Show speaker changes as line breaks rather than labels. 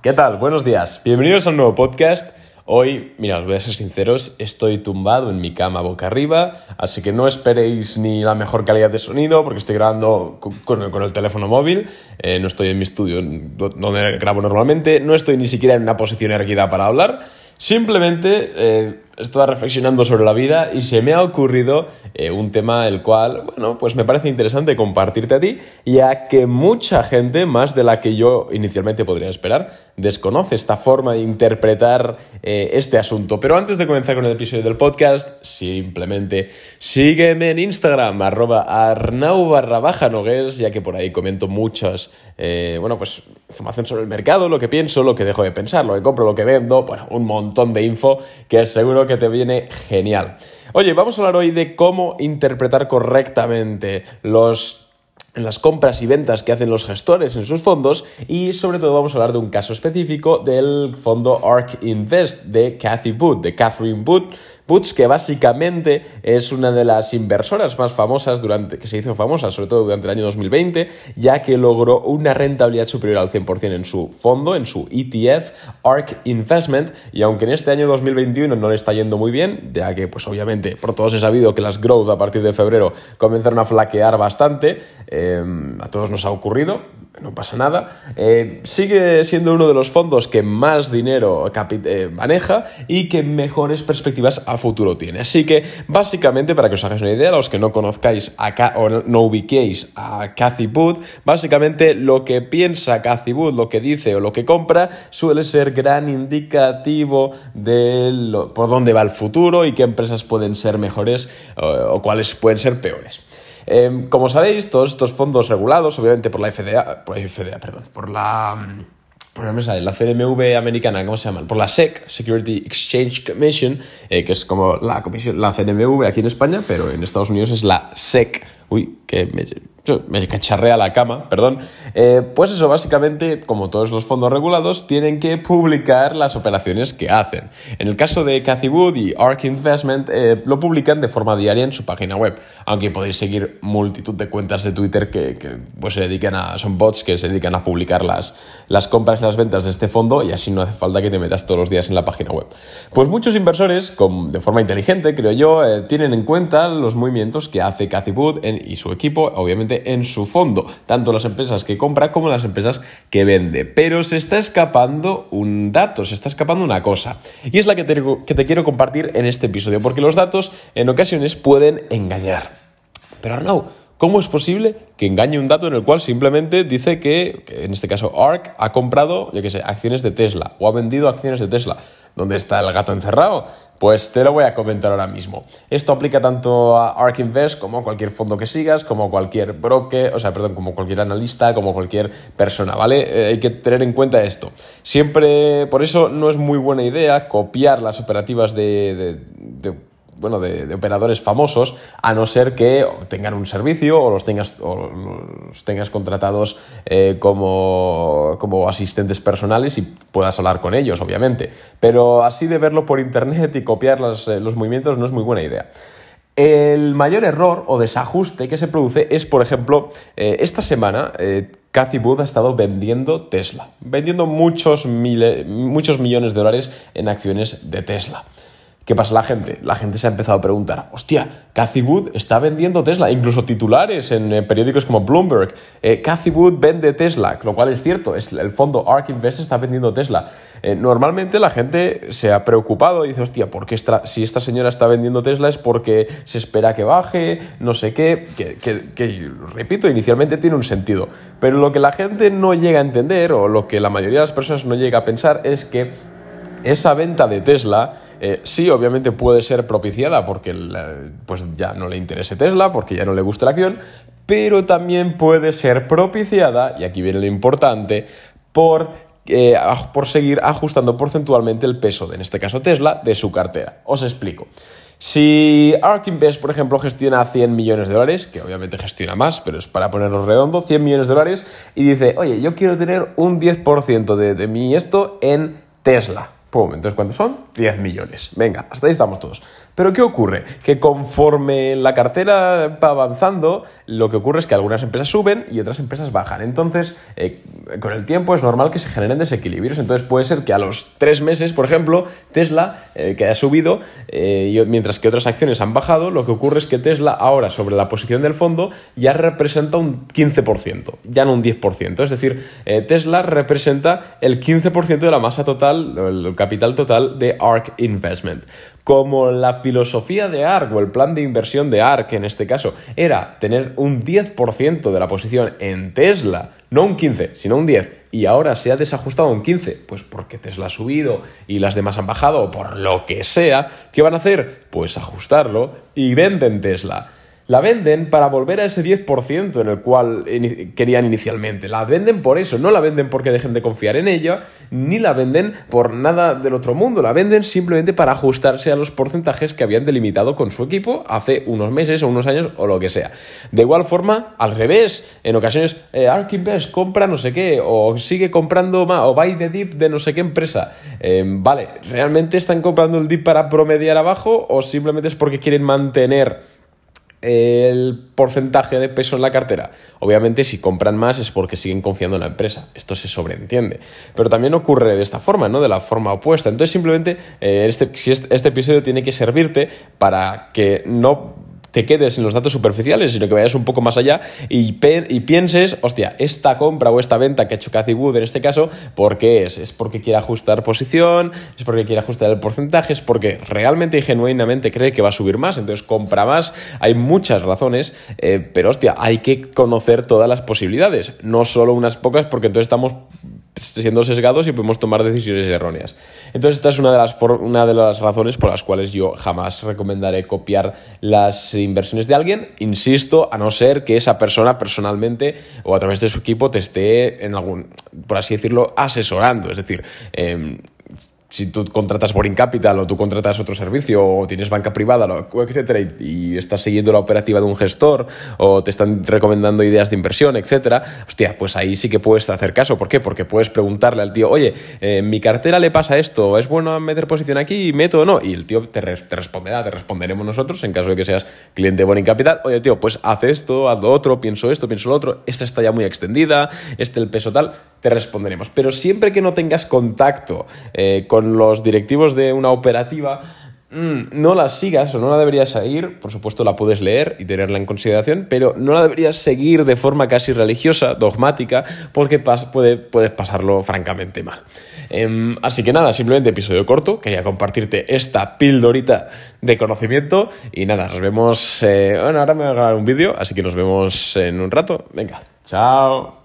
¿Qué tal? Buenos días. Bienvenidos a un nuevo podcast. Hoy, mira, os voy a ser sinceros, estoy tumbado en mi cama boca arriba, así que no esperéis ni la mejor calidad de sonido porque estoy grabando con, el teléfono móvil, eh, no estoy en mi estudio donde grabo normalmente, no estoy ni siquiera en una posición erguida para hablar, simplemente... Eh, estaba reflexionando sobre la vida y se me ha ocurrido eh, un tema el cual, bueno, pues me parece interesante compartirte a ti, ya que mucha gente, más de la que yo inicialmente podría esperar, desconoce esta forma de interpretar eh, este asunto. Pero antes de comenzar con el episodio del podcast, simplemente sígueme en Instagram, arroba arnau barra baja nogues, ya que por ahí comento muchas, eh, bueno, pues información sobre el mercado, lo que pienso, lo que dejo de pensar, lo que compro, lo que vendo, bueno, un montón de info que seguro que te viene genial. Oye, vamos a hablar hoy de cómo interpretar correctamente los las compras y ventas que hacen los gestores en sus fondos y sobre todo vamos a hablar de un caso específico del fondo ARK Invest de Cathy Wood, de Catherine Wood, Boots, que básicamente es una de las inversoras más famosas durante, que se hizo famosa, sobre todo durante el año 2020, ya que logró una rentabilidad superior al 100% en su fondo, en su ETF, ARK Investment, y aunque en este año 2021 no le está yendo muy bien, ya que pues obviamente por todos he sabido que las growth a partir de febrero comenzaron a flaquear bastante, eh, a todos nos ha ocurrido, no pasa nada, eh, sigue siendo uno de los fondos que más dinero eh, maneja y que mejores perspectivas a futuro tiene. Así que, básicamente, para que os hagáis una idea, los que no conozcáis acá o no ubiquéis a Cathy Wood, básicamente lo que piensa Cathy Wood, lo que dice o lo que compra, suele ser gran indicativo de por dónde va el futuro y qué empresas pueden ser mejores o cuáles pueden ser peores. Em, como sabéis, todos estos fondos regulados, obviamente por la FDA, por la FDA, perdón, por la... Mm, la CMV americana, ¿cómo se llama? Por la SEC, Security Exchange Commission, eh, que es como la comisión, la CNMV aquí en España, pero en Estados Unidos es la SEC. Uy, que me, me cacharrea la cama, perdón. Eh, pues eso, básicamente, como todos los fondos regulados, tienen que publicar las operaciones que hacen. En el caso de Cathy Wood y ARK Investment, eh, lo publican de forma diaria en su página web, aunque podéis seguir multitud de cuentas de Twitter que, pues, se dedican a, son bots que se dedican a publicar las, las compras y las ventas de este fondo y así no hace falta que te metas todos los días en la página web. Pues muchos inversores, con, de forma inteligente, creo yo, eh, tienen en cuenta los movimientos que hace Cathy Wood y su obviamente en su fondo, tanto las empresas que compra como las empresas que vende. Pero se está escapando un dato, se está escapando una cosa, y es la que te, que quiero compartir en este episodio, porque los datos en ocasiones pueden engañar. Pero Arnau, ¿Cómo es posible que engañe un dato en el cual simplemente dice que, en este caso, ARK ha comprado, yo qué sé, acciones de Tesla o ha vendido acciones de Tesla? ¿Dónde está el gato encerrado? Pues te lo voy a comentar ahora mismo. Esto aplica tanto a ARK Invest como a cualquier fondo que sigas, como cualquier broker, o sea, perdón, como cualquier analista, como cualquier persona, ¿vale? Eh, hay que tener en cuenta esto. Siempre, por eso no es muy buena idea copiar las operativas de bueno, de, operadores famosos, a no ser que tengan un servicio o los tengas, los tengas contratados eh, como, como asistentes personales y puedas hablar con ellos, obviamente. Pero así de verlo por internet y copiar eh, los movimientos no es muy buena idea. El mayor error o desajuste que se produce es, por ejemplo, eh, esta semana Cathy Wood ha estado vendiendo Tesla, vendiendo muchos, muchos millones de dólares en acciones de Tesla. ¿Qué pasa la gente? La gente se ha empezado a preguntar, hostia, Cathy Wood está vendiendo Tesla, incluso titulares en eh, periódicos como Bloomberg. Eh, Cathy Wood vende Tesla, lo cual es cierto, es, el fondo ARK Invest está vendiendo Tesla. Eh, normalmente la gente se ha preocupado y dice, hostia, ¿por qué si esta señora está vendiendo Tesla es porque se espera que baje, no sé qué, que, que, repito, inicialmente tiene un sentido. Pero lo que la gente no llega a entender, o lo que la mayoría de las personas no llega a pensar, es que esa venta de Tesla eh, sí, obviamente puede ser propiciada porque pues ya no le interese Tesla, porque ya no le gusta la acción, pero también puede ser propiciada, y aquí viene lo importante, por, eh, por seguir ajustando porcentualmente el peso, de, en este caso Tesla, de su cartera. Os explico. Si ARK Invest, por ejemplo, gestiona 100 millones de dólares, que obviamente gestiona más, pero es para ponerlo redondo, 100 millones de dólares, y dice, oye, yo quiero tener un 10% de, de mi esto en Tesla. Pum, entonces ¿cuántos son? 10 millones. Venga, hasta ahí estamos todos. Pero ¿qué ocurre? Que conforme la cartera va avanzando, lo que ocurre es que algunas empresas suben y otras empresas bajan. Entonces, eh, con el tiempo es normal que se generen desequilibrios. Entonces puede ser que a los tres meses, por ejemplo, Tesla, eh, que haya subido, eh, mientras que otras acciones han bajado, lo que ocurre es que Tesla ahora sobre la posición del fondo ya representa un 15%, ya no un 10%. Es decir, Tesla representa el 15% de la masa total, el capital total de ARK Investment como la filosofía de ARK o el plan de inversión de ARK en este caso era tener un 10% de la posición en Tesla, no un 15, sino un 10, y ahora se ha desajustado un 15, pues porque Tesla ha subido y las demás han bajado o por lo que sea, ¿qué van a hacer? Pues ajustarlo y venden Tesla la venden para volver a ese 10% en el cual querían inicialmente. La venden por eso, no la venden porque dejen de confiar en ella, ni la venden por nada del otro mundo, la venden simplemente para ajustarse a los porcentajes que habían delimitado con su equipo hace unos meses o unos años o lo que sea. De igual forma, al revés, en ocasiones eh, Ark compra no sé qué, o sigue comprando más, o buy the dip de no sé qué empresa. Eh, vale, ¿realmente están comprando el dip para promediar abajo o simplemente es porque quieren mantener el porcentaje de peso en la cartera. Obviamente, si compran más es porque siguen confiando en la empresa. Esto se sobreentiende. Pero también ocurre de esta forma, ¿no? De la forma opuesta. Entonces, simplemente, eh, este, este, este episodio tiene que servirte para que no te quedes en los datos superficiales, sino que vayas un poco más allá y, y, pienses, hostia, esta compra o esta venta que ha hecho Cathy Wood en este caso, ¿por qué es? ¿Es porque quiere ajustar posición? ¿Es porque quiere ajustar el porcentaje? ¿Es porque realmente y genuinamente cree que va a subir más? Entonces compra más. Hay muchas razones, eh, pero hostia, hay que conocer todas las posibilidades, no solo unas pocas, porque entonces estamos siendo sesgados y podemos tomar decisiones erróneas. Entonces, esta es una de, las una de las razones por las cuales yo jamás recomendaré copiar las inversiones de alguien, insisto, a no ser que esa persona personalmente o a través de su equipo te esté en algún, por así decirlo, asesorando. Es decir, em, si tú contratas Boring Capital o tú contratas otro servicio o tienes banca privada, etcétera, y, estás siguiendo la operativa de un gestor o te están recomendando ideas de inversión, etcétera, hostia, pues ahí sí que puedes hacer caso. ¿Por qué? Porque puedes preguntarle al tío, oye, en mi cartera le pasa esto, ¿es bueno meter posición aquí? ¿Meto o no? Y el tío te, responderá, te responderemos nosotros en caso de que seas cliente de Boring Capital. Oye, tío, pues haz esto, haz lo otro, pienso esto, pienso lo otro, esta está ya muy extendida, este el peso tal, te responderemos. Pero siempre que no tengas contacto eh, con los directivos de una operativa, mm, no la sigas o no la deberías seguir, por supuesto la puedes leer y tenerla en consideración, pero no la deberías seguir de forma casi religiosa, dogmática, porque puede, puedes pasarlo francamente mal. Em, así que nada, simplemente episodio corto, quería compartirte esta pildorita de conocimiento y nada, nos vemos, eh, bueno, ahora me voy a grabar un vídeo, así que nos vemos en un rato, venga, chao.